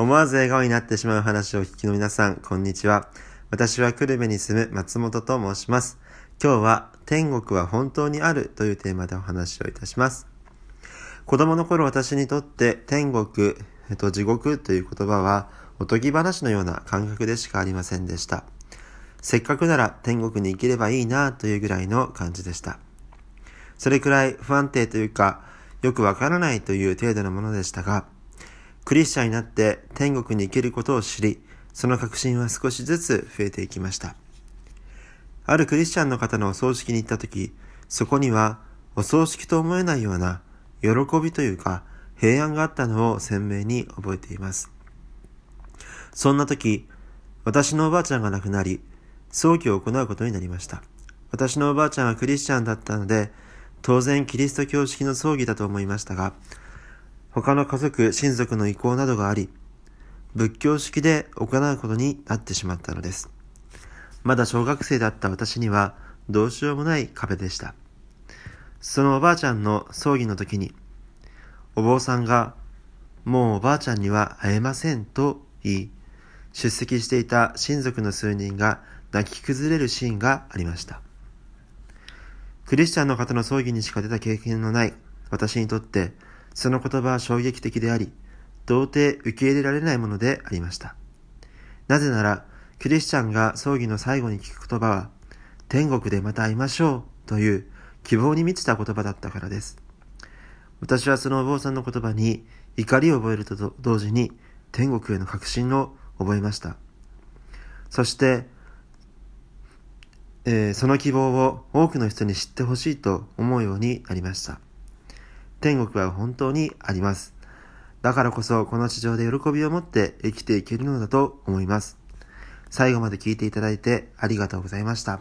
思わず笑顔になってしまう話を聞きの皆さん、こんにちは。私は久留米に住む松本と申します。今日は天国は本当にあるというテーマでお話をいたします。子供の頃私にとって天国、えっと、地獄という言葉はおとぎ話のような感覚でしかありませんでした。せっかくなら天国に行ければいいなというぐらいの感じでした。それくらい不安定というか、よくわからないという程度のものでしたが、クリスチャンになって天国に行けることを知り、その確信は少しずつ増えていきました。あるクリスチャンの方のお葬式に行った時、そこにはお葬式と思えないような喜びというか平安があったのを鮮明に覚えています。そんな時、私のおばあちゃんが亡くなり、葬儀を行うことになりました。私のおばあちゃんはクリスチャンだったので、当然キリスト教式の葬儀だと思いましたが、他の家族、親族の意向などがあり、仏教式で行うことになってしまったのです。まだ小学生だった私にはどうしようもない壁でした。そのおばあちゃんの葬儀の時に、お坊さんが、もうおばあちゃんには会えませんと言い、出席していた親族の数人が泣き崩れるシーンがありました。クリスチャンの方の葬儀にしか出た経験のない私にとって、その言葉は衝撃的であり、到底受け入れられないものでありました。なぜなら、クリスチャンが葬儀の最後に聞く言葉は、天国でまた会いましょうという希望に満ちた言葉だったからです。私はそのお坊さんの言葉に怒りを覚えると同時に天国への確信を覚えました。そして、えー、その希望を多くの人に知ってほしいと思うようになりました。天国は本当にあります。だからこそこの地上で喜びを持って生きていけるのだと思います。最後まで聞いていただいてありがとうございました。